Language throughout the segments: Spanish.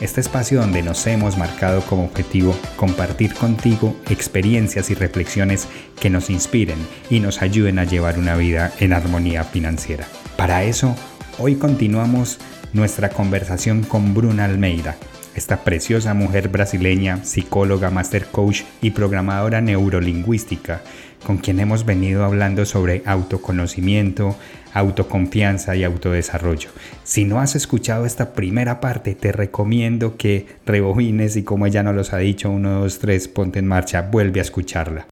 este espacio donde nos hemos marcado como objetivo compartir contigo experiencias y reflexiones que nos inspiren y nos ayuden a llevar una vida en armonía financiera. Para eso, hoy continuamos nuestra conversación con Bruna Almeida, esta preciosa mujer brasileña, psicóloga, master coach y programadora neurolingüística, con quien hemos venido hablando sobre autoconocimiento, autoconfianza y autodesarrollo. Si no has escuchado esta primera parte, te recomiendo que rebobines y como ella nos los ha dicho, uno, dos, tres, ponte en marcha, vuelve a escucharla.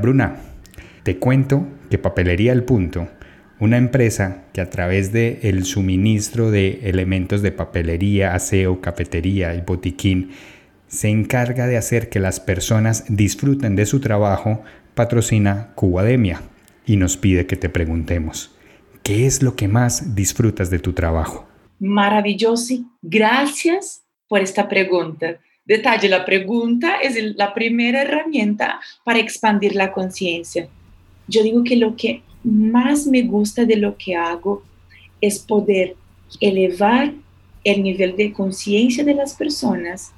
Bruna, te cuento que Papelería El Punto, una empresa que a través del el suministro de elementos de papelería, aseo, cafetería y botiquín, se encarga de hacer que las personas disfruten de su trabajo, patrocina Cubademia y nos pide que te preguntemos. ¿Qué es lo que más disfrutas de tu trabajo? Maravilloso. Gracias por esta pregunta. Detalle, la pregunta es la primera herramienta para expandir la conciencia. Yo digo que lo que más me gusta de lo que hago es poder elevar el nivel de conciencia de las personas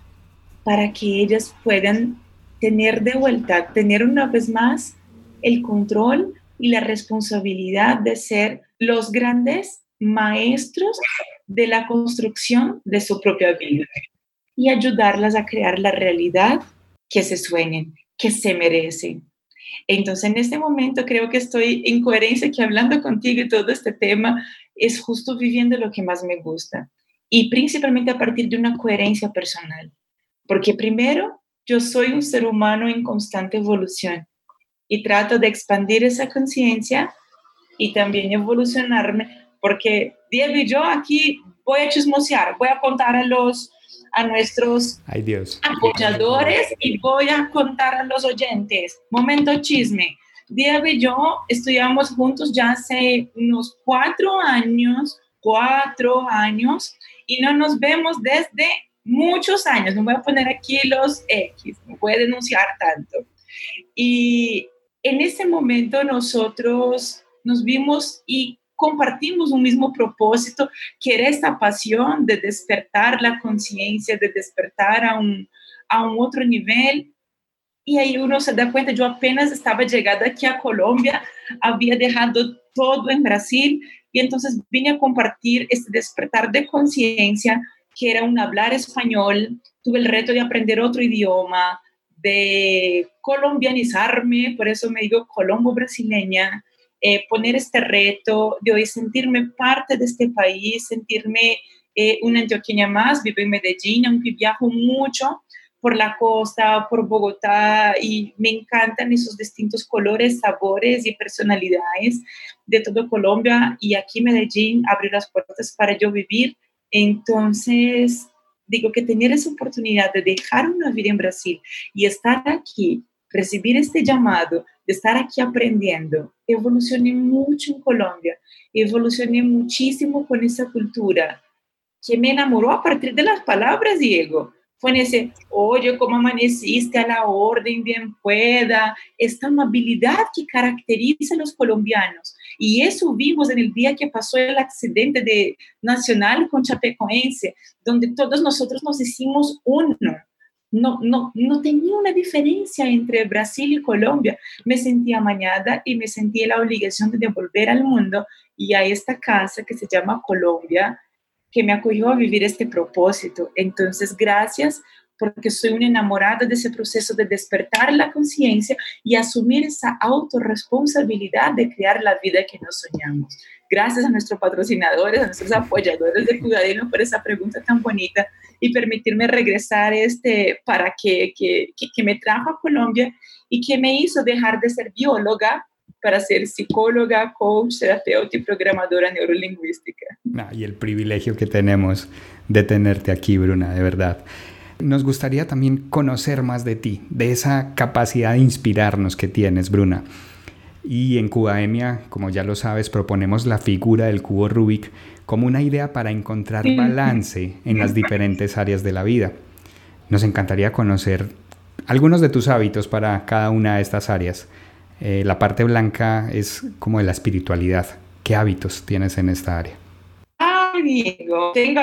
para que ellas puedan tener de vuelta, tener una vez más el control y la responsabilidad de ser los grandes maestros de la construcción de su propia vida y ayudarlas a crear la realidad que se sueñen, que se merecen. Entonces, en este momento creo que estoy en coherencia, que hablando contigo y todo este tema es justo viviendo lo que más me gusta y principalmente a partir de una coherencia personal. Porque primero, yo soy un ser humano en constante evolución y trato de expandir esa conciencia y también evolucionarme, porque Diego y yo aquí voy a chismosear, voy a contar a los a nuestros apoyadores y voy a contar a los oyentes. Momento chisme. Diego y yo estudiamos juntos ya hace unos cuatro años, cuatro años, y no nos vemos desde muchos años. No voy a poner aquí los X, no voy a denunciar tanto. Y en ese momento nosotros nos vimos y compartimos un mismo propósito, que era esta pasión de despertar la conciencia, de despertar a un, a un otro nivel. Y ahí uno se da cuenta, yo apenas estaba llegada aquí a Colombia, había dejado todo en Brasil y entonces vine a compartir este despertar de conciencia, que era un hablar español, tuve el reto de aprender otro idioma, de colombianizarme, por eso me digo colombo brasileña, eh, poner este reto de hoy sentirme parte de este país, sentirme eh, una antioqueña más, vivo en Medellín, aunque viajo mucho por la costa, por Bogotá y me encantan esos distintos colores, sabores y personalidades de todo Colombia y aquí Medellín abrió las puertas para yo vivir. Entonces, digo que tener esa oportunidad de dejar una vida en Brasil y estar aquí, recibir este llamado, de estar aquí aprendiendo, evolucioné mucho en Colombia, evolucioné muchísimo con esa cultura. Que me enamoró a partir de las palabras, Diego. Fue en ese, oye, cómo amaneciste a la orden, bien pueda, esta amabilidad que caracteriza a los colombianos. Y eso vimos en el día que pasó el accidente de Nacional con Chapecoense, donde todos nosotros nos hicimos uno no, no, no tenía una diferencia entre Brasil y Colombia. Me sentía amañada y me sentía la obligación de devolver al mundo y a esta casa que se llama Colombia, que me acogió a vivir este propósito. Entonces, gracias porque soy una enamorada de ese proceso de despertar la conciencia y asumir esa autorresponsabilidad de crear la vida que nos soñamos. Gracias a nuestros patrocinadores, a nuestros apoyadores de Cuidadino por esa pregunta tan bonita y permitirme regresar este para que, que, que me trajo a Colombia y que me hizo dejar de ser bióloga para ser psicóloga, coach, terapeuta y programadora neurolingüística. Ah, y el privilegio que tenemos de tenerte aquí, Bruna, de verdad. Nos gustaría también conocer más de ti, de esa capacidad de inspirarnos que tienes, Bruna. Y en Cubademia, como ya lo sabes, proponemos la figura del cubo Rubik como una idea para encontrar balance en las diferentes áreas de la vida. Nos encantaría conocer algunos de tus hábitos para cada una de estas áreas. Eh, la parte blanca es como de la espiritualidad. ¿Qué hábitos tienes en esta área? Amigo, tengo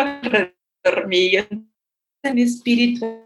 dormir en espíritu.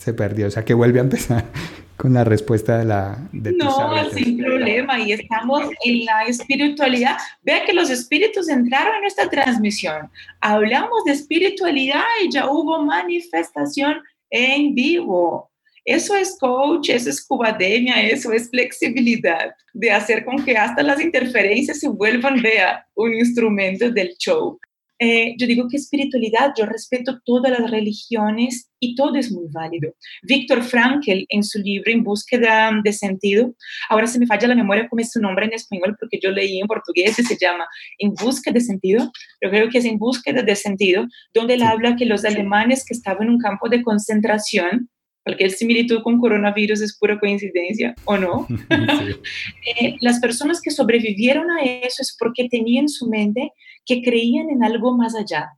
Se perdió, o sea que vuelve a empezar con la respuesta de la... De no, sin problema, y estamos en la espiritualidad. Vea que los espíritus entraron en esta transmisión. Hablamos de espiritualidad y ya hubo manifestación en vivo. Eso es coach, eso es cubademia, eso es flexibilidad, de hacer con que hasta las interferencias se vuelvan, vea, un instrumento del show. Eh, yo digo que espiritualidad, yo respeto todas las religiones y todo es muy válido. Víctor Frankl, en su libro En búsqueda de sentido, ahora se me falla la memoria cómo es su nombre en español porque yo leí en portugués y se llama En búsqueda de sentido, pero creo que es En búsqueda de sentido, donde él habla que los alemanes que estaban en un campo de concentración, cualquier similitud con coronavirus es pura coincidencia o no. Eh, las personas que sobrevivieron a eso es porque tenían en su mente que creían en algo más allá.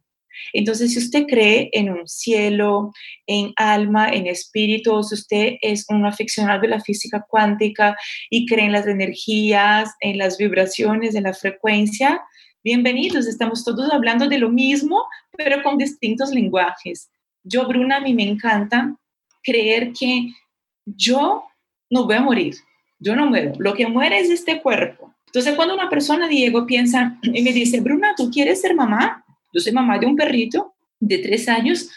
Entonces, si usted cree en un cielo, en alma, en espíritu, si usted es un aficionado de la física cuántica y cree en las energías, en las vibraciones, en la frecuencia, bienvenidos. Estamos todos hablando de lo mismo, pero con distintos lenguajes. Yo, Bruna, a mí me encanta creer que yo no voy a morir, yo no muero, lo que muere es este cuerpo. Entonces, cuando una persona, Diego, piensa y me dice, Bruna, ¿tú quieres ser mamá? Yo soy mamá de un perrito de tres años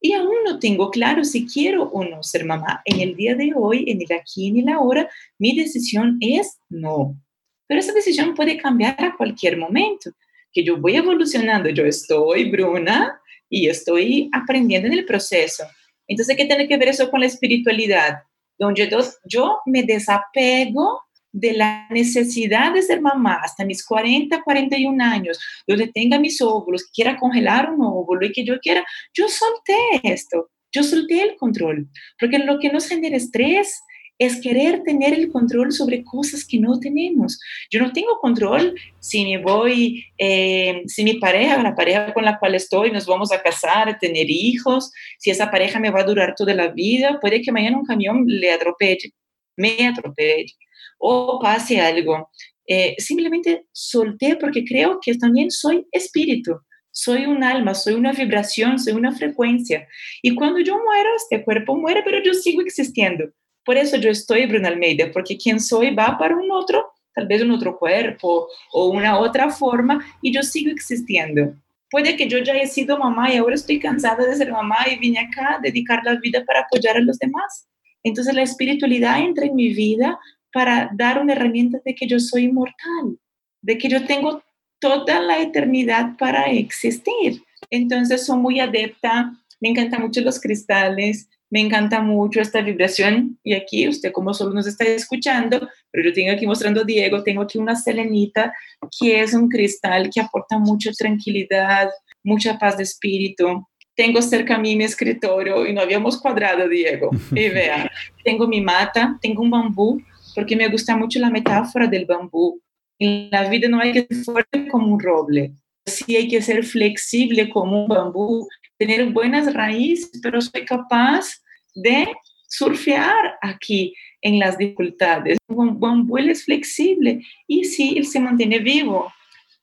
y aún no tengo claro si quiero o no ser mamá. En el día de hoy, en el aquí en el ahora, mi decisión es no. Pero esa decisión puede cambiar a cualquier momento, que yo voy evolucionando, yo estoy Bruna y estoy aprendiendo en el proceso. Entonces, ¿qué tiene que ver eso con la espiritualidad? Donde yo, yo me desapego de la necesidad de ser mamá hasta mis 40, 41 años, donde tenga mis óvulos, quiera congelar un óvulo y que yo quiera, yo solté esto, yo solté el control, porque lo que nos genera estrés es querer tener el control sobre cosas que no tenemos. Yo no tengo control si me voy, eh, si mi pareja, la pareja con la cual estoy, nos vamos a casar, tener hijos, si esa pareja me va a durar toda la vida, puede que mañana un camión le atropelle, me atropelle o pase algo. Eh, simplemente solté porque creo que también soy espíritu soy un alma, soy una vibración, soy una frecuencia. Y cuando yo muero, este cuerpo muere, pero yo sigo existiendo. Por eso yo estoy Bruna Almeida, porque quien soy va para un otro, tal vez un otro cuerpo o una otra forma, y yo sigo existiendo. Puede que yo ya haya sido mamá y ahora estoy cansada de ser mamá y vine acá a dedicar la vida para apoyar a los demás. Entonces la espiritualidad entra en mi vida para dar una herramienta de que yo soy inmortal, de que yo tengo toda la eternidad para existir. Entonces soy muy adepta, me encantan mucho los cristales, me encanta mucho esta vibración y aquí usted como solo nos está escuchando, pero yo tengo aquí mostrando a Diego, tengo aquí una selenita que es un cristal que aporta mucha tranquilidad, mucha paz de espíritu. Tengo cerca a mí mi escritorio y no habíamos cuadrado, Diego. Y vea, tengo mi mata, tengo un bambú, porque me gusta mucho la metáfora del bambú. En la vida no hay que ser fuerte como un roble, sí hay que ser flexible como un bambú, tener buenas raíces, pero soy capaz de surfear aquí en las dificultades. Un bambú es flexible y sí, él se mantiene vivo.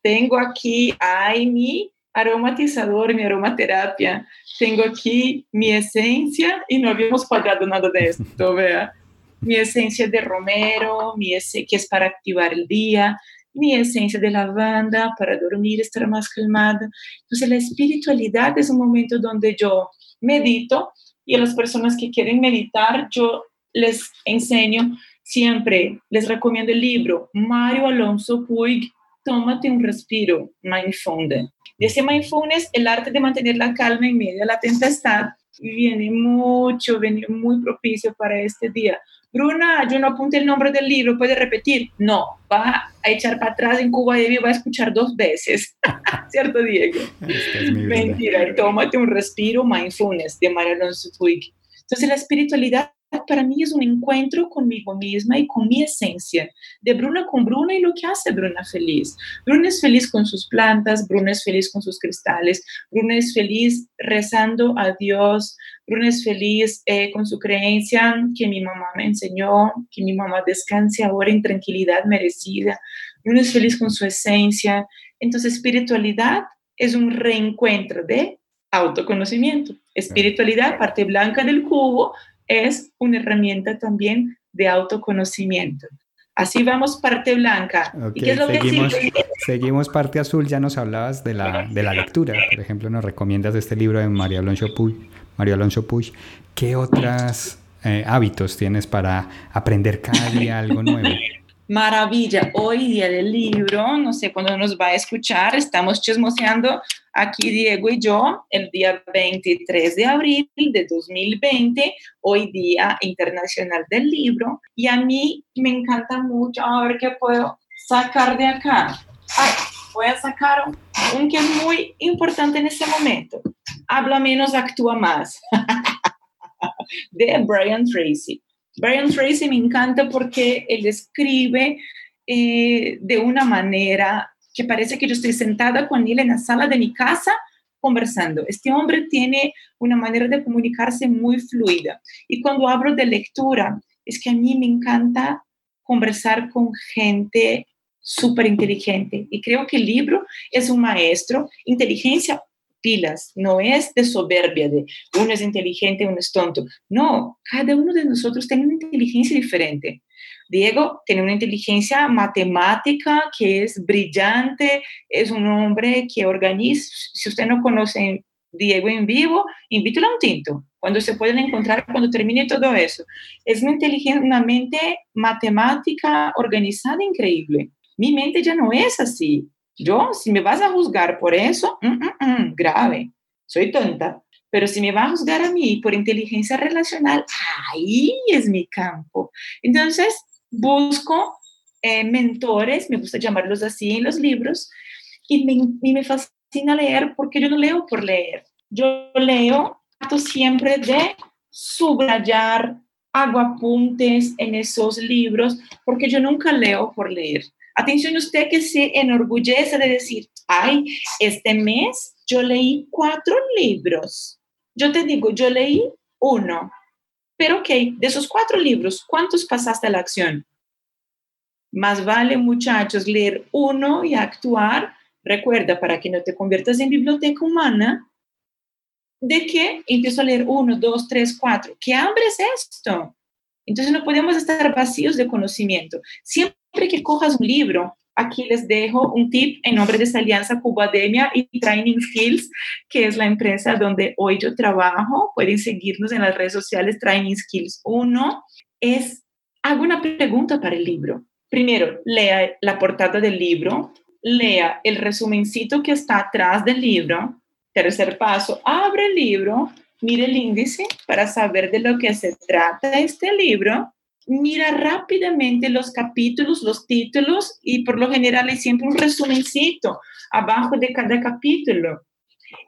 Tengo aquí ay, mi aromatizador, mi aromaterapia. Tengo aquí mi esencia y no habíamos pagado nada de esto, vea. Mi esencia de romero, mi que es para activar el día, mi esencia de lavanda para dormir, estar más calmada. Entonces la espiritualidad es un momento donde yo medito, y a las personas que quieren meditar, yo les enseño siempre, les recomiendo el libro Mario Alonso Puig, Tómate un respiro, Mindfulness. Ese mindfulness, el arte de mantener la calma en medio de la tempestad, viene mucho, viene muy propicio para este día. Bruna, yo no apunté el nombre del libro, ¿puede repetir? No, va a echar para atrás en Cuba y va a escuchar dos veces. ¿Cierto, Diego? Es Mentira, tómate un respiro, mindfulness, de María Alonso Puig. Entonces, la espiritualidad para mí es un encuentro conmigo misma y con mi esencia, de Bruna con Bruna y lo que hace Bruna feliz. Bruna es feliz con sus plantas, Bruna es feliz con sus cristales, Bruna es feliz rezando a Dios, Bruna es feliz eh, con su creencia que mi mamá me enseñó, que mi mamá descanse ahora en tranquilidad merecida. Bruna es feliz con su esencia. Entonces, espiritualidad es un reencuentro de autoconocimiento. Espiritualidad, parte blanca del cubo, es una herramienta también de autoconocimiento. Así vamos parte blanca. ¿Y qué es lo seguimos, que seguimos parte azul, ya nos hablabas de la, de la lectura. Por ejemplo, nos recomiendas este libro de María Alonso Puig. María Alonso Puig. ¿Qué otros eh, hábitos tienes para aprender cada día algo nuevo? Maravilla, hoy día del libro, no sé cuándo nos va a escuchar, estamos chismoseando aquí Diego y yo el día 23 de abril de 2020, hoy día internacional del libro, y a mí me encanta mucho, a ver qué puedo sacar de acá. Voy a sacar un que es muy importante en este momento. Habla menos, actúa más. de Brian Tracy. Brian Tracy me encanta porque él escribe eh, de una manera que parece que yo estoy sentada con él en la sala de mi casa conversando. Este hombre tiene una manera de comunicarse muy fluida. Y cuando hablo de lectura, es que a mí me encanta conversar con gente súper inteligente. Y creo que el libro es un maestro. Inteligencia pilas, no es de soberbia, de uno es inteligente, uno es tonto. No, cada uno de nosotros tiene una inteligencia diferente. Diego tiene una inteligencia matemática que es brillante, es un hombre que organiza, si usted no conoce Diego en vivo, invítelo a un tinto, cuando se pueden encontrar, cuando termine todo eso. Es una inteligencia, una mente matemática organizada increíble. Mi mente ya no es así. Yo, si me vas a juzgar por eso, mm, mm, mm, grave, soy tonta. Pero si me vas a juzgar a mí por inteligencia relacional, ahí es mi campo. Entonces, busco eh, mentores, me gusta llamarlos así en los libros, y me, me fascina leer porque yo no leo por leer. Yo leo siempre de subrayar, hago apuntes en esos libros, porque yo nunca leo por leer. Atención usted que se enorgullece de decir, ay, este mes yo leí cuatro libros. Yo te digo, yo leí uno. Pero ok, de esos cuatro libros, ¿cuántos pasaste a la acción? Más vale, muchachos, leer uno y actuar. Recuerda, para que no te conviertas en biblioteca humana, de que empiezo a leer uno, dos, tres, cuatro. ¿Qué hambre es esto? Entonces no podemos estar vacíos de conocimiento. Siempre que cojas un libro, aquí les dejo un tip en nombre de esta alianza Cubademia y Training Skills, que es la empresa donde hoy yo trabajo. Pueden seguirnos en las redes sociales Training Skills 1. Es, hago una pregunta para el libro. Primero, lea la portada del libro, lea el resumencito que está atrás del libro. Tercer paso, abre el libro, mire el índice para saber de lo que se trata este libro mira rápidamente los capítulos, los títulos y por lo general hay siempre un resumencito abajo de cada capítulo.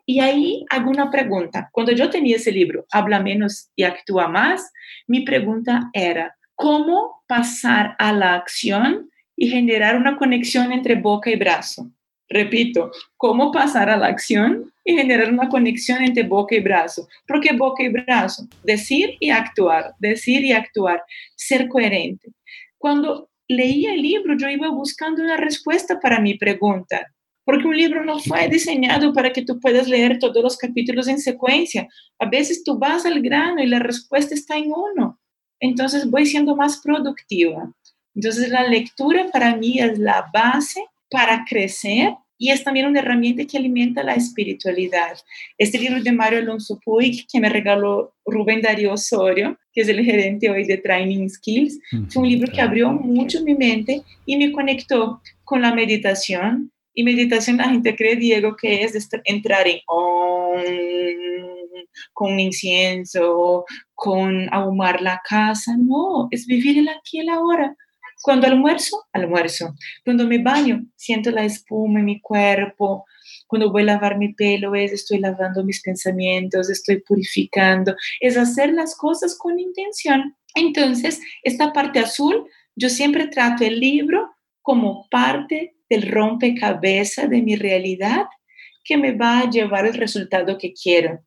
Y ahí hago una pregunta. Cuando yo tenía ese libro, Habla menos y actúa más, mi pregunta era, ¿cómo pasar a la acción y generar una conexión entre boca y brazo? Repito, ¿cómo pasar a la acción y generar una conexión entre boca y brazo? ¿Por qué boca y brazo? Decir y actuar, decir y actuar, ser coherente. Cuando leía el libro, yo iba buscando una respuesta para mi pregunta, porque un libro no fue diseñado para que tú puedas leer todos los capítulos en secuencia. A veces tú vas al grano y la respuesta está en uno. Entonces voy siendo más productiva. Entonces la lectura para mí es la base para crecer y es también una herramienta que alimenta la espiritualidad. Este libro de Mario Alonso Puig, que me regaló Rubén Darío Osorio, que es el gerente hoy de Training Skills, fue un libro que abrió mucho mi mente y me conectó con la meditación. Y meditación la gente cree, Diego, que es entrar en con incienso, con ahumar la casa. No, es vivir el aquí y el ahora. Cuando almuerzo, almuerzo. Cuando me baño, siento la espuma en mi cuerpo. Cuando voy a lavar mi pelo, es estoy lavando mis pensamientos, estoy purificando. Es hacer las cosas con intención. Entonces, esta parte azul, yo siempre trato el libro como parte del rompecabezas de mi realidad que me va a llevar el resultado que quiero.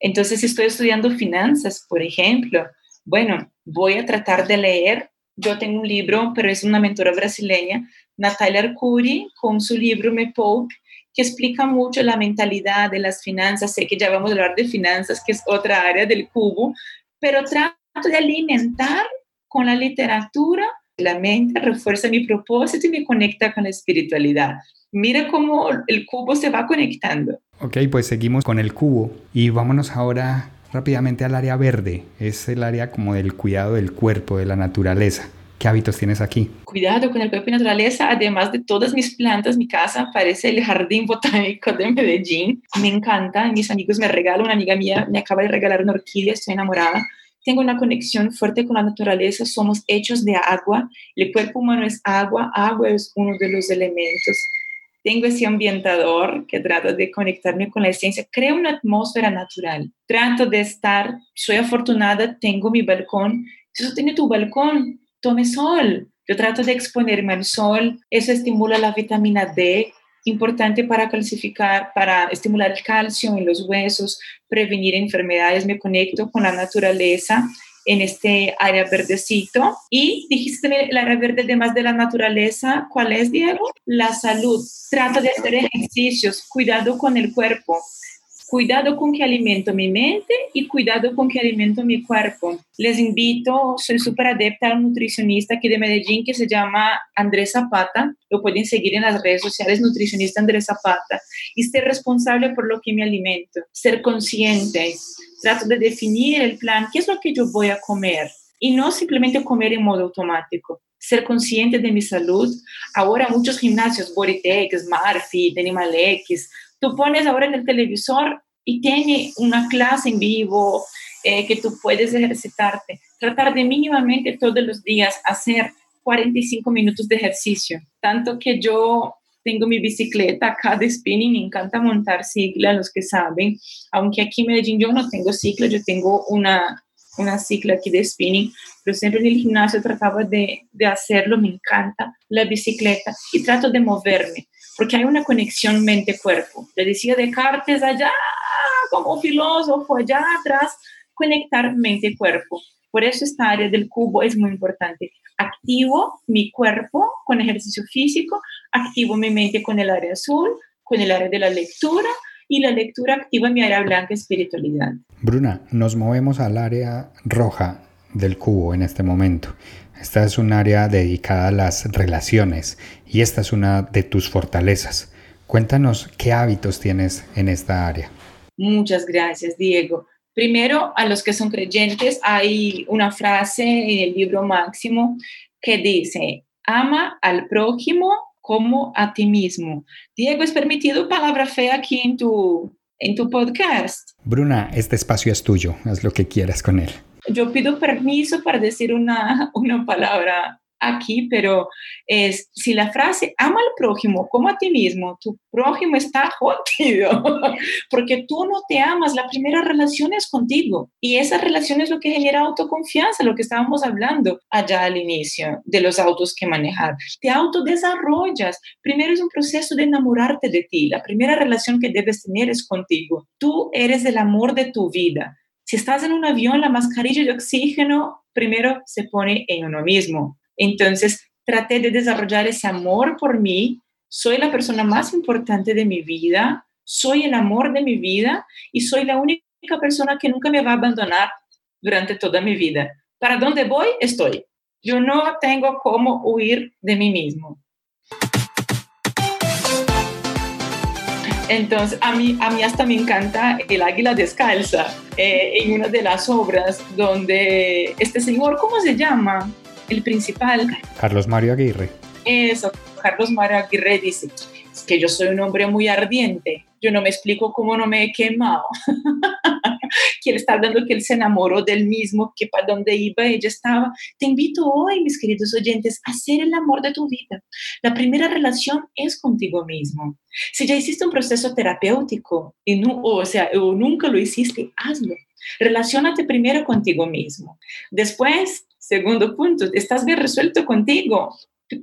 Entonces, si estoy estudiando finanzas, por ejemplo, bueno, voy a tratar de leer. Yo tengo un libro, pero es una mentora brasileña, Natalia Arcuri, con su libro Me Pope, que explica mucho la mentalidad de las finanzas. Sé que ya vamos a hablar de finanzas, que es otra área del cubo, pero trato de alimentar con la literatura la mente, refuerza mi propósito y me conecta con la espiritualidad. Mira cómo el cubo se va conectando. Ok, pues seguimos con el cubo y vámonos ahora rápidamente al área verde. Es el área como del cuidado del cuerpo, de la naturaleza. ¿Qué hábitos tienes aquí? Cuidado con el cuerpo y naturaleza, además de todas mis plantas, mi casa parece el jardín botánico de Medellín. Me encanta, mis amigos me regalan, una amiga mía me acaba de regalar una orquídea, estoy enamorada. Tengo una conexión fuerte con la naturaleza, somos hechos de agua, el cuerpo humano es agua, agua es uno de los elementos tengo ese ambientador que trata de conectarme con la esencia, creo una atmósfera natural. Trato de estar, soy afortunada, tengo mi balcón. Si tú tienes tu balcón, tome sol. Yo trato de exponerme al sol, eso estimula la vitamina D, importante para calcificar, para estimular el calcio en los huesos, prevenir enfermedades. Me conecto con la naturaleza en este área verdecito. Y dijiste el área verde, además de la naturaleza, ¿cuál es, Diego? La salud. Trata de hacer ejercicios, cuidado con el cuerpo. Cuidado con que alimento mi mente y cuidado con que alimento mi cuerpo. Les invito, soy súper adepta a un nutricionista aquí de Medellín que se llama Andrés Zapata. Lo pueden seguir en las redes sociales, nutricionista Andrés Zapata. Y ser responsable por lo que me alimento. Ser consciente. Trato de definir el plan, qué es lo que yo voy a comer. Y no simplemente comer en modo automático ser consciente de mi salud. Ahora muchos gimnasios, Bodytech, Smartfit, Animal X, tú pones ahora en el televisor y tiene una clase en vivo eh, que tú puedes ejercitarte. Tratar de mínimamente todos los días hacer 45 minutos de ejercicio. Tanto que yo tengo mi bicicleta acá de spinning, me encanta montar cicla, los que saben, aunque aquí en Medellín yo no tengo cicla, yo tengo una, una cicla aquí de spinning, pero siempre en el gimnasio trataba de, de hacerlo, me encanta la bicicleta y trato de moverme porque hay una conexión mente-cuerpo. Le decía Descartes allá, como filósofo, allá atrás, conectar mente-cuerpo. Por eso esta área del cubo es muy importante. Activo mi cuerpo con ejercicio físico, activo mi mente con el área azul, con el área de la lectura y la lectura activa mi área blanca, espiritualidad. Bruna, nos movemos al área roja del cubo en este momento. Esta es un área dedicada a las relaciones y esta es una de tus fortalezas. Cuéntanos qué hábitos tienes en esta área. Muchas gracias, Diego. Primero, a los que son creyentes, hay una frase en el libro Máximo que dice, ama al prójimo como a ti mismo. Diego, ¿es permitido palabra fe aquí en tu, en tu podcast? Bruna, este espacio es tuyo, haz lo que quieras con él yo pido permiso para decir una, una palabra aquí, pero es si la frase ama al prójimo como a ti mismo, tu prójimo está jodido, porque tú no te amas, la primera relación es contigo y esa relación es lo que genera autoconfianza, lo que estábamos hablando allá al inicio de los autos que manejar. Te autodesarrollas. Primero es un proceso de enamorarte de ti. La primera relación que debes tener es contigo. Tú eres el amor de tu vida. Si estás en un avión, la mascarilla de oxígeno primero se pone en uno mismo. Entonces, traté de desarrollar ese amor por mí. Soy la persona más importante de mi vida, soy el amor de mi vida y soy la única persona que nunca me va a abandonar durante toda mi vida. Para dónde voy, estoy. Yo no tengo cómo huir de mí mismo. Entonces, a mí, a mí hasta me encanta el águila descalza eh, en una de las obras donde este señor, ¿cómo se llama? El principal. Carlos Mario Aguirre. Eso, Carlos Mario Aguirre dice, es que yo soy un hombre muy ardiente, yo no me explico cómo no me he quemado. que él está hablando que él se enamoró del mismo, que para donde iba ella estaba. Te invito hoy, mis queridos oyentes, a hacer el amor de tu vida. La primera relación es contigo mismo. Si ya hiciste un proceso terapéutico, y no, o sea, o nunca lo hiciste, hazlo. Relaciónate primero contigo mismo. Después, segundo punto, estás bien resuelto contigo.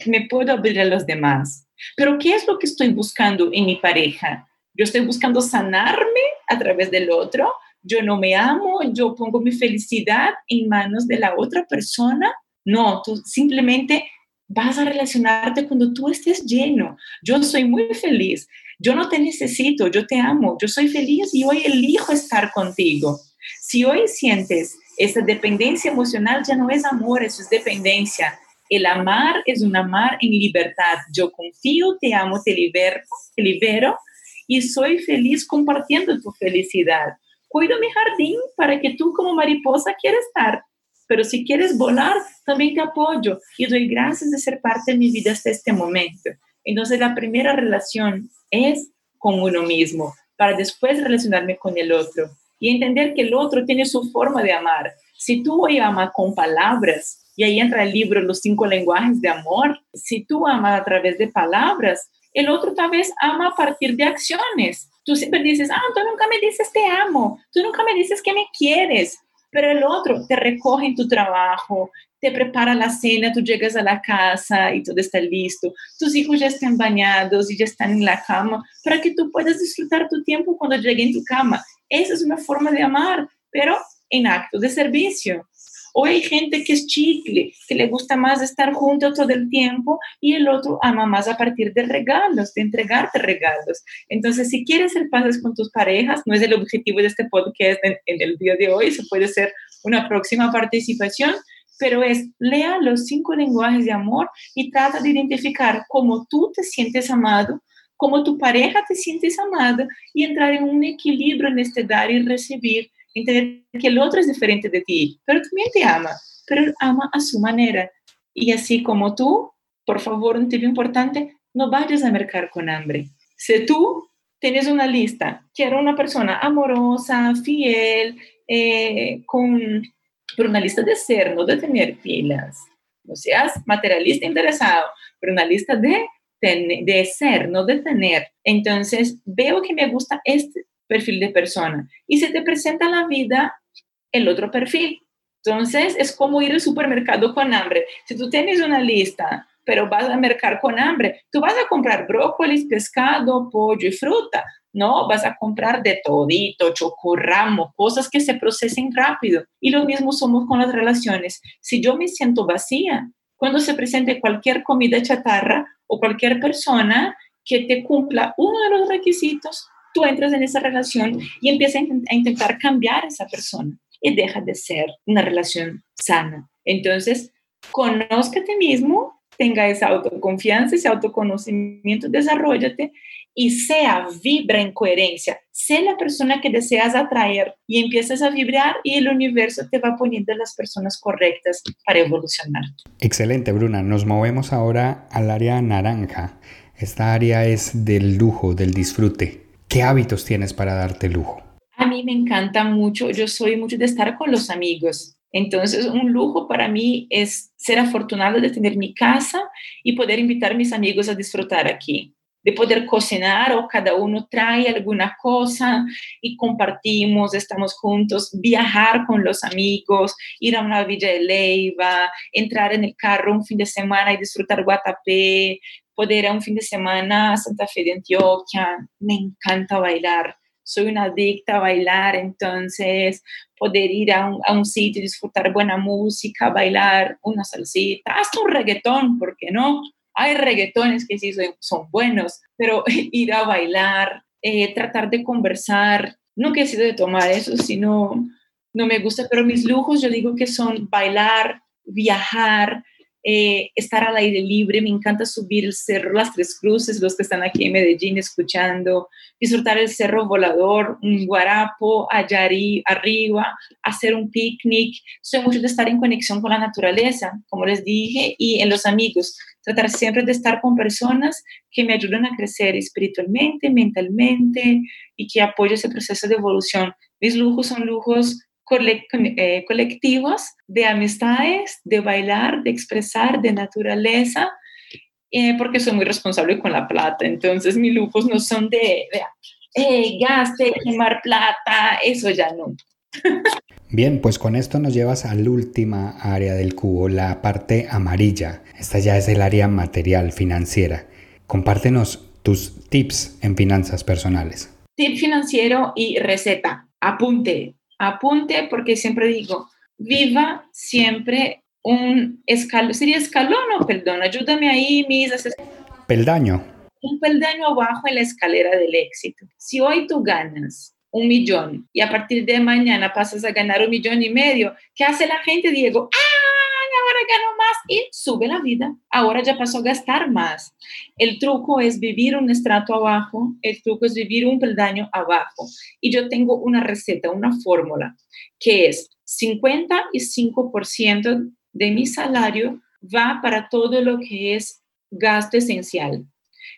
Me puedo abrir a los demás. Pero ¿qué es lo que estoy buscando en mi pareja? Yo estoy buscando sanarme a través del otro. Yo no me amo, yo pongo mi felicidad en manos de la otra persona. No, tú simplemente vas a relacionarte cuando tú estés lleno. Yo soy muy feliz. Yo no te necesito, yo te amo, yo soy feliz y hoy elijo estar contigo. Si hoy sientes esa dependencia emocional, ya no es amor, eso es dependencia. El amar es un amar en libertad. Yo confío, te amo, te libero, te libero y soy feliz compartiendo tu felicidad. Cuido mi jardín para que tú como mariposa quieras estar, pero si quieres volar, también te apoyo y doy gracias de ser parte de mi vida hasta este momento. Entonces la primera relación es con uno mismo, para después relacionarme con el otro y entender que el otro tiene su forma de amar. Si tú hoy amas con palabras, y ahí entra el libro Los cinco lenguajes de amor, si tú amas a través de palabras, el otro tal vez ama a partir de acciones. Tú siempre dices, ah, tú nunca me dices te amo, tú nunca me dices que me quieres, pero el otro te recoge en tu trabajo, te prepara la cena, tú llegas a la casa y todo está listo, tus hijos ya están bañados y ya están en la cama para que tú puedas disfrutar tu tiempo cuando llegue en tu cama. Esa es una forma de amar, pero en acto de servicio. O hay gente que es chicle, que le gusta más estar junto todo el tiempo y el otro ama más a partir de regalos, de entregarte regalos. Entonces, si quieres ser pases con tus parejas, no es el objetivo de este podcast en, el día de hoy, eso puede ser una próxima participación, pero es lea los cinco lenguajes de amor y trata de identificar cómo tú te sientes amado, cómo tu pareja te sientes amada y entrar en un equilibrio en este dar y recibir entender que el otro es diferente de ti, pero también te ama, pero ama a su manera. Y así como tú, por favor, un tip importante, no vayas a mercar con hambre. Si tú tienes una lista, quiero una persona amorosa, fiel, eh, con pero una lista de ser, no de tener pilas. No seas materialista interesado, pero una lista de, de ser, no de tener. Entonces, veo que me gusta este, perfil de persona y se te presenta la vida el otro perfil. Entonces es como ir al supermercado con hambre. Si tú tienes una lista, pero vas a mercar con hambre, tú vas a comprar brócolis, pescado, pollo y fruta. No, vas a comprar de todito, chocorramo, cosas que se procesen rápido. Y lo mismo somos con las relaciones. Si yo me siento vacía, cuando se presente cualquier comida chatarra o cualquier persona que te cumpla uno de los requisitos, tú entras en esa relación y empiezas a intentar cambiar a esa persona y deja de ser una relación sana. Entonces, conózcate mismo, tenga esa autoconfianza, ese autoconocimiento, desarrollate y sea, vibra en coherencia. Sé la persona que deseas atraer y empiezas a vibrar y el universo te va poniendo las personas correctas para evolucionar. Excelente, Bruna. Nos movemos ahora al área naranja. Esta área es del lujo, del disfrute. ¿Qué hábitos tienes para darte lujo? A mí me encanta mucho, yo soy mucho de estar con los amigos. Entonces, un lujo para mí es ser afortunado de tener mi casa y poder invitar a mis amigos a disfrutar aquí, de poder cocinar o cada uno trae alguna cosa y compartimos, estamos juntos, viajar con los amigos, ir a una villa de Leiva, entrar en el carro un fin de semana y disfrutar Guatapé, poder a un fin de semana a Santa Fe de Antioquia, me encanta bailar, soy una adicta a bailar, entonces poder ir a un, a un sitio, disfrutar buena música, bailar una salsita, hasta un reggaetón, ¿por qué no? Hay reggaetones que sí son, buenos, pero ir a bailar, eh, tratar de conversar, no que sido de tomar eso, sino no me gusta, pero mis lujos yo digo que son bailar, viajar, eh, estar al aire libre, me encanta subir el cerro Las Tres Cruces, los que están aquí en Medellín escuchando, disfrutar el cerro volador, un guarapo allá arriba, hacer un picnic. Soy mucho de estar en conexión con la naturaleza, como les dije, y en los amigos. Tratar siempre de estar con personas que me ayuden a crecer espiritualmente, mentalmente y que apoyen ese proceso de evolución. Mis lujos son lujos eh, colectivos de amistades, de bailar, de expresar, de naturaleza, eh, porque soy muy responsable con la plata. Entonces, mis lujos no son de, eh, gaste, quemar plata, eso ya no. Bien, pues con esto nos llevas a la última área del cubo, la parte amarilla. Esta ya es el área material, financiera. Compártenos tus tips en finanzas personales. Tip financiero y receta. Apunte, apunte porque siempre digo, viva siempre un escalón, sería escalón o perdón, ayúdame ahí, mis Peldaño. Un peldaño abajo en la escalera del éxito. Si hoy tú ganas un millón y a partir de mañana pasas a ganar un millón y medio, ¿qué hace la gente, Diego? ¡Ah! Gano más y sube la vida. Ahora ya pasó a gastar más. El truco es vivir un estrato abajo, el truco es vivir un peldaño abajo. Y yo tengo una receta, una fórmula, que es 55% de mi salario va para todo lo que es gasto esencial.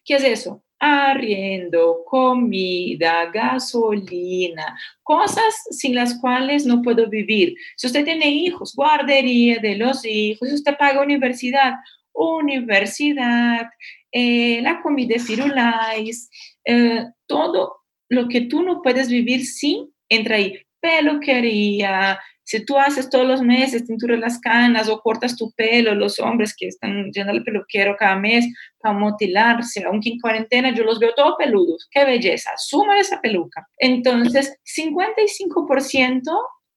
¿Qué es eso? Arriendo, comida, gasolina, cosas sin las cuales no puedo vivir. Si usted tiene hijos, guardería de los hijos, usted paga universidad, universidad, eh, la comida Firulais, eh, todo lo que tú no puedes vivir sin, entra ahí. Peluquería, si tú haces todos los meses, tinturas las canas o cortas tu pelo, los hombres que están yendo al peluquero cada mes para motilarse, aunque en cuarentena yo los veo todos peludos, qué belleza, suma esa peluca. Entonces, 55%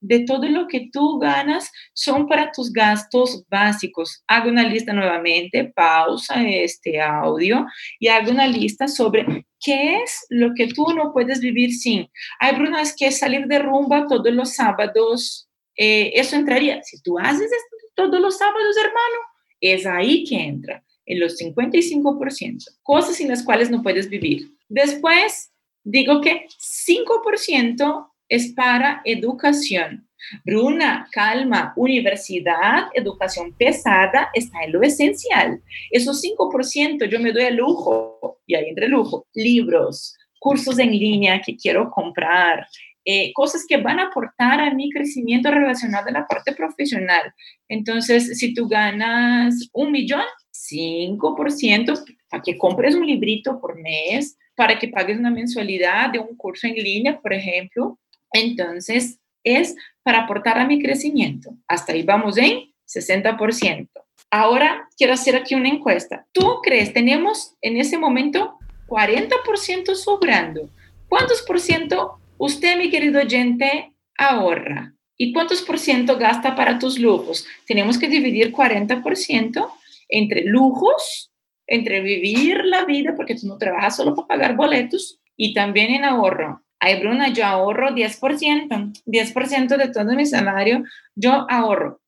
de todo lo que tú ganas son para tus gastos básicos. Hago una lista nuevamente, pausa este audio y hago una lista sobre qué es lo que tú no puedes vivir sin. Hay Brunas que salir de rumba todos los sábados eh, eso entraría. Si tú haces esto todos los sábados, hermano, es ahí que entra, en los 55%, cosas sin las cuales no puedes vivir. Después, digo que 5% es para educación. Bruna, calma, universidad, educación pesada, está en lo esencial. Esos 5% yo me doy el lujo, y ahí entre lujo, libros, cursos en línea que quiero comprar, eh, cosas que van a aportar a mi crecimiento relacionado a la parte profesional. Entonces, si tú ganas un millón, 5% para que compres un librito por mes, para que pagues una mensualidad de un curso en línea, por ejemplo. Entonces, es para aportar a mi crecimiento. Hasta ahí vamos en 60%. Ahora quiero hacer aquí una encuesta. ¿Tú crees, tenemos en ese momento 40% sobrando? ¿Cuántos por ciento Usted, mi querido oyente, ahorra. ¿Y cuántos por ciento gasta para tus lujos? Tenemos que dividir 40% entre lujos, entre vivir la vida, porque tú no trabajas solo para pagar boletos, y también en ahorro. Ay, Bruna, yo ahorro 10%, 10% de todo mi salario, yo ahorro.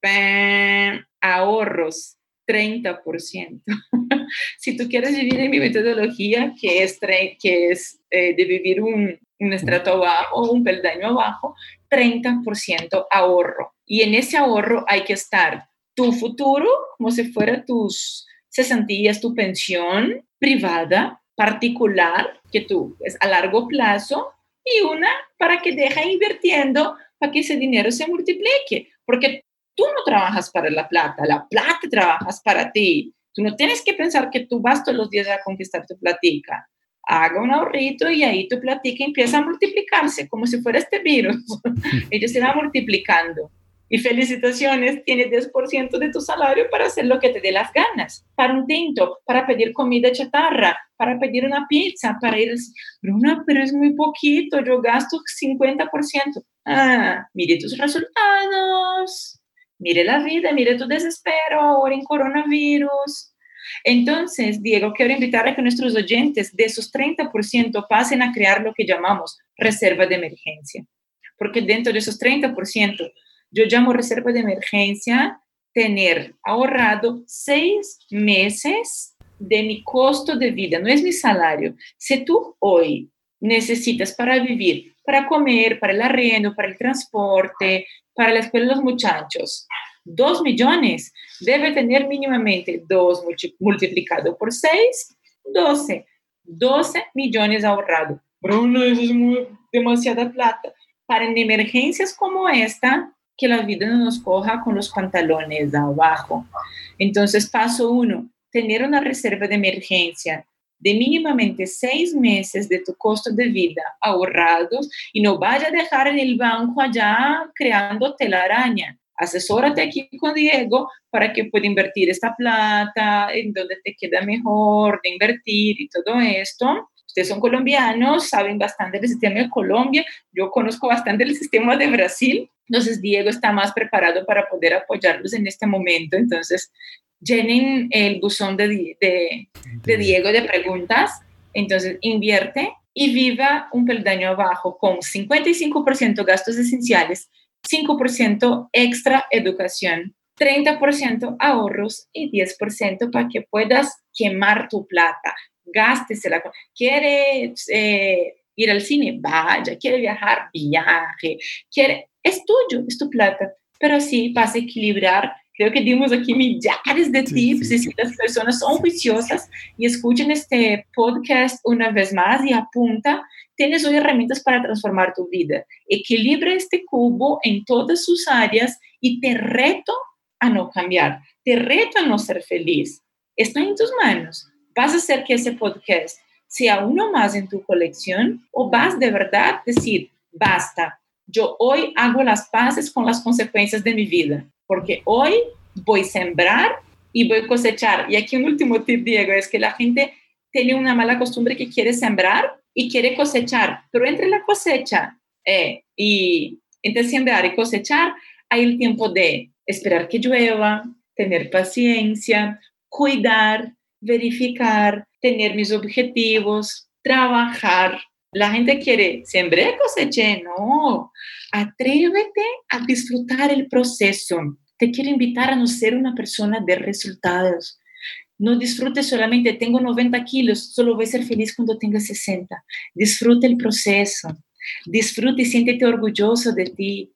Ahorros, 30%. si tú quieres vivir en mi metodología, que es, eh, de vivir un, un estrato abajo, un peldaño abajo, 30% ahorro. Y en ese ahorro hay que estar tu futuro, como si fuera tus cesantías, tu pensión privada, particular, que tú es a largo plazo, y una para que deja invirtiendo para que ese dinero se multiplique, porque tú no trabajas para la plata, la plata trabajas para ti. Tú no tienes que pensar que tú vas todos los días a conquistar tu platica haga un ahorrito y ahí tu platica empieza a multiplicarse como si fuera este virus. Ella se va multiplicando. Y felicitaciones, tienes 10% de tu salario para hacer lo que te dé las ganas, para un tinto, para pedir comida chatarra, para pedir una pizza, para ir... Bruna, pero es muy poquito, yo gasto 50%. Ah, mire tus resultados, mire la vida, mire tu desespero ahora en coronavirus entonces, Diego, quiero invitar a que nuestros oyentes de esos 30% pasen a crear lo que llamamos reserva de emergencia, porque dentro de esos 30%, yo llamo reserva de emergencia tener ahorrado seis meses de mi costo de vida, no es mi salario. Si tú hoy necesitas para vivir, para comer, para el arriendo, para el transporte, para la escuela de los muchachos, dos millones, debe tener mínimamente dos multiplicado por seis, doce. 12 millones ahorrados. Bruno, eso es muy, demasiada plata. Para en emergencias como esta, que la vida no nos coja con los pantalones abajo. Entonces, paso uno, tener una reserva de emergencia de mínimamente seis meses de tu costo de vida ahorrados y no vaya a dejar en el banco allá creando telaraña. Asesórate aquí con Diego para que pueda invertir esta plata en donde te queda mejor de invertir y todo esto. Ustedes son colombianos, saben bastante del sistema de Colombia, yo conozco bastante el sistema de Brasil, entonces Diego está más preparado para poder apoyarlos en este momento. Entonces, llenen el buzón de, de, de Diego de preguntas, entonces invierte y viva un peldaño abajo con 55% gastos esenciales, 5% extra educación, 30% ahorros y 10% para que puedas quemar tu plata. Gástesela. ¿Quieres eh, ir al cine? Vaya. ¿Quiere viajar? Viaje. ¿Quiere? Es tuyo, es tu plata. Pero sí, vas a equilibrar Creo que dimos aquí millares de tips y si las personas son juiciosas y escuchen este podcast una vez más y apunta, tienes hoy herramientas para transformar tu vida. Equilibra este cubo en todas sus áreas y te reto a no cambiar, te reto a no ser feliz. Está en tus manos. Vas a hacer que ese podcast sea uno más en tu colección o vas de verdad decir, basta, yo hoy hago las paces con las consecuencias de mi vida porque hoy voy a sembrar y voy a cosechar. Y aquí un último tip, Diego, es que la gente tiene una mala costumbre que quiere sembrar y quiere cosechar, pero entre la cosecha eh, y entre sembrar y cosechar hay el tiempo de esperar que llueva, tener paciencia, cuidar, verificar, tener mis objetivos, trabajar. La gente quiere sembré, coseché, no. Atrévete a disfrutar el proceso te quiero invitar a no ser una persona de resultados. No disfrute solamente, tengo 90 kilos, solo voy a ser feliz cuando tenga 60. Disfrute el proceso. Disfrute y siéntete orgulloso de ti.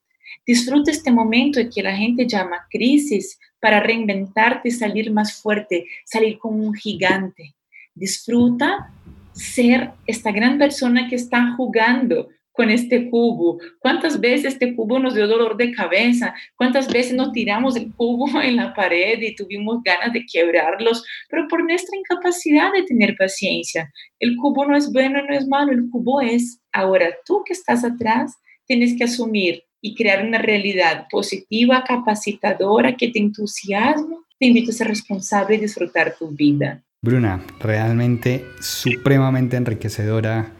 Disfruta este momento que la gente llama crisis para reinventarte y salir más fuerte, salir como un gigante. Disfruta ser esta gran persona que está jugando con este cubo? ¿Cuántas veces este cubo nos dio dolor de cabeza? ¿Cuántas veces nos tiramos el cubo en la pared y tuvimos ganas de quebrarlos? Pero por nuestra incapacidad de tener paciencia. El cubo no es bueno, no es malo, el cubo es. Ahora, tú que estás atrás, tienes que asumir y crear una realidad positiva, capacitadora, que te entusiasme, te invito a ser responsable y disfrutar tu vida. Bruna, realmente supremamente enriquecedora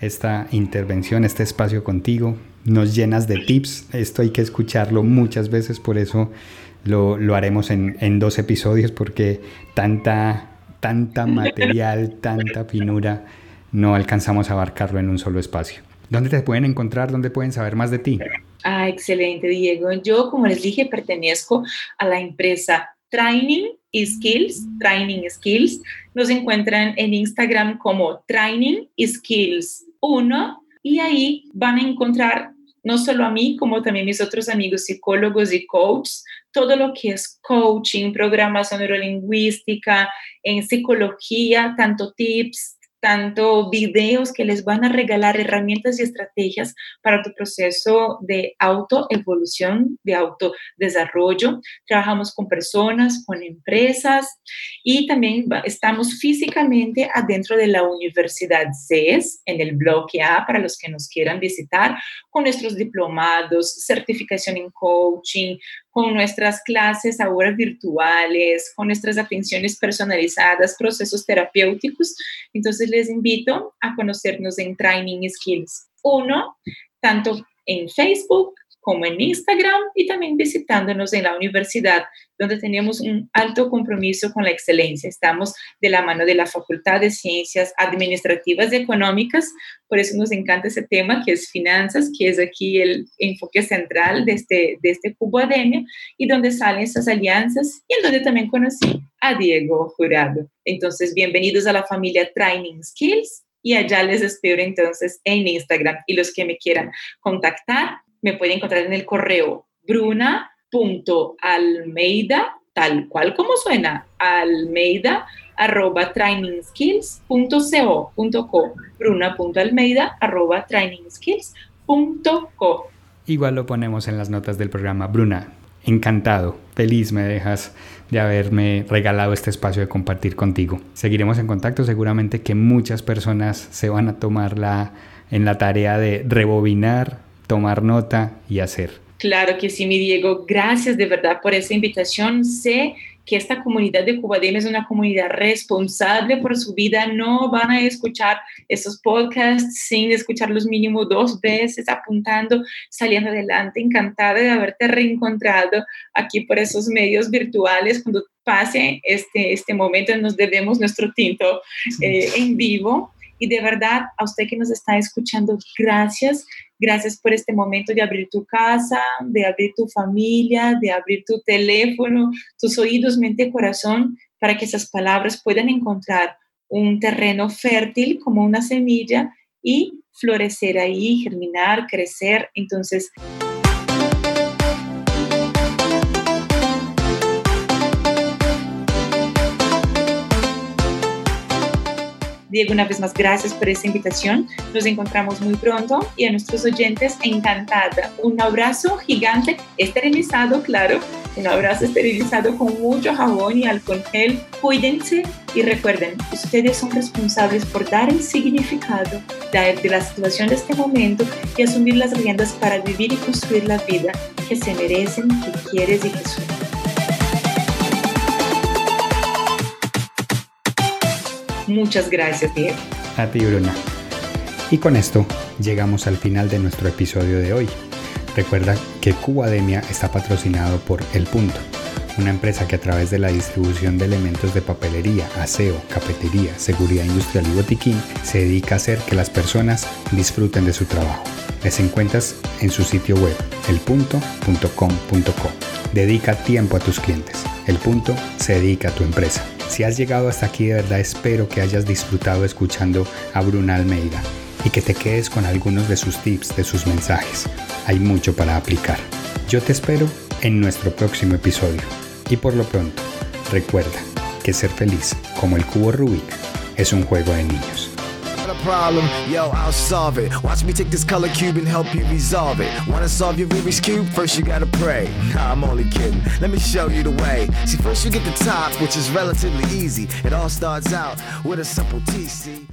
esta intervención, este espacio contigo. Nos llenas de tips. Esto hay que escucharlo muchas veces, por eso lo, lo haremos en, en, dos episodios, porque tanta, tanta material, tanta finura, no alcanzamos a abarcarlo en un solo espacio. ¿Dónde te pueden encontrar? ¿Dónde pueden saber más de ti? Ah, excelente, Diego. Yo, como les dije, pertenezco a la empresa Training Skills, Training Skills. Nos encuentran en Instagram como Training Skills 1 y ahí van a encontrar no solo a mí, como también mis otros amigos psicólogos y coaches, todo lo que es coaching, programación neurolingüística, en psicología, tanto tips, tanto videos que les van a regalar herramientas y estrategias para tu proceso de autoevolución, de autodesarrollo. Trabajamos con personas, con empresas y también estamos físicamente adentro de la Universidad CES, en el bloque A, para los que nos quieran visitar, con nuestros diplomados, certificación en coaching, con nuestras clases ahora virtuales, con nuestras atenciones personalizadas, procesos terapéuticos. Entonces les invito a conocernos en Training Skills 1, tanto en Facebook como en Instagram y también visitándonos en la universidad, donde tenemos un alto compromiso con la excelencia. Estamos de la mano de la Facultad de Ciencias Administrativas y Económicas, por eso nos encanta ese tema que es finanzas, que es aquí el enfoque central de este, de este Cubo Academia y donde salen esas alianzas y en donde también conocí a Diego Jurado. Entonces, bienvenidos a la familia Training Skills y allá les espero entonces en Instagram y los que me quieran contactar me pueden encontrar en el correo bruna.almeida, tal cual como suena, almeida arroba trainingskills.co.co bruna.almeida arroba Igual lo ponemos en las notas del programa. Bruna, encantado, feliz me dejas de haberme regalado este espacio de compartir contigo. Seguiremos en contacto, seguramente que muchas personas se van a tomar la, en la tarea de rebobinar tomar nota y hacer. Claro que sí, mi Diego. Gracias de verdad por esa invitación. Sé que esta comunidad de Cubadem es una comunidad responsable por su vida. No van a escuchar esos podcasts sin escucharlos mínimo dos veces, apuntando, saliendo adelante. Encantada de haberte reencontrado aquí por esos medios virtuales. Cuando pase este, este momento, nos debemos nuestro tinto eh, en vivo. Y de verdad, a usted que nos está escuchando, gracias. Gracias por este momento de abrir tu casa, de abrir tu familia, de abrir tu teléfono, tus oídos, mente corazón, para que esas palabras puedan encontrar un terreno fértil como una semilla y florecer ahí, germinar, crecer. Entonces, Diego, una vez más, gracias por esta invitación. Nos encontramos muy pronto y a nuestros oyentes, encantada. Un abrazo gigante, esterilizado, claro. Un abrazo esterilizado con mucho jabón y alcohol gel. Cuídense y recuerden, ustedes son responsables por dar el significado de la situación de este momento y asumir las riendas para vivir y construir la vida que se merecen, que quieres y que sueñas. Muchas gracias, Diego. A ti, Bruna. Y con esto llegamos al final de nuestro episodio de hoy. Recuerda que Cubademia está patrocinado por El Punto, una empresa que a través de la distribución de elementos de papelería, aseo, cafetería, seguridad industrial y botiquín se dedica a hacer que las personas disfruten de su trabajo. Les encuentras en su sitio web elpunto.com.co. Dedica tiempo a tus clientes. El Punto se dedica a tu empresa. Si has llegado hasta aquí, de verdad espero que hayas disfrutado escuchando a Bruna Almeida y que te quedes con algunos de sus tips, de sus mensajes. Hay mucho para aplicar. Yo te espero en nuestro próximo episodio. Y por lo pronto, recuerda que ser feliz, como el cubo Rubik, es un juego de niños. Problem, yo, I'll solve it. Watch me take this color cube and help you resolve it. Wanna solve your Rubik's Cube? First you gotta pray. Nah, I'm only kidding. Let me show you the way. See, first you get the top, which is relatively easy. It all starts out with a simple TC.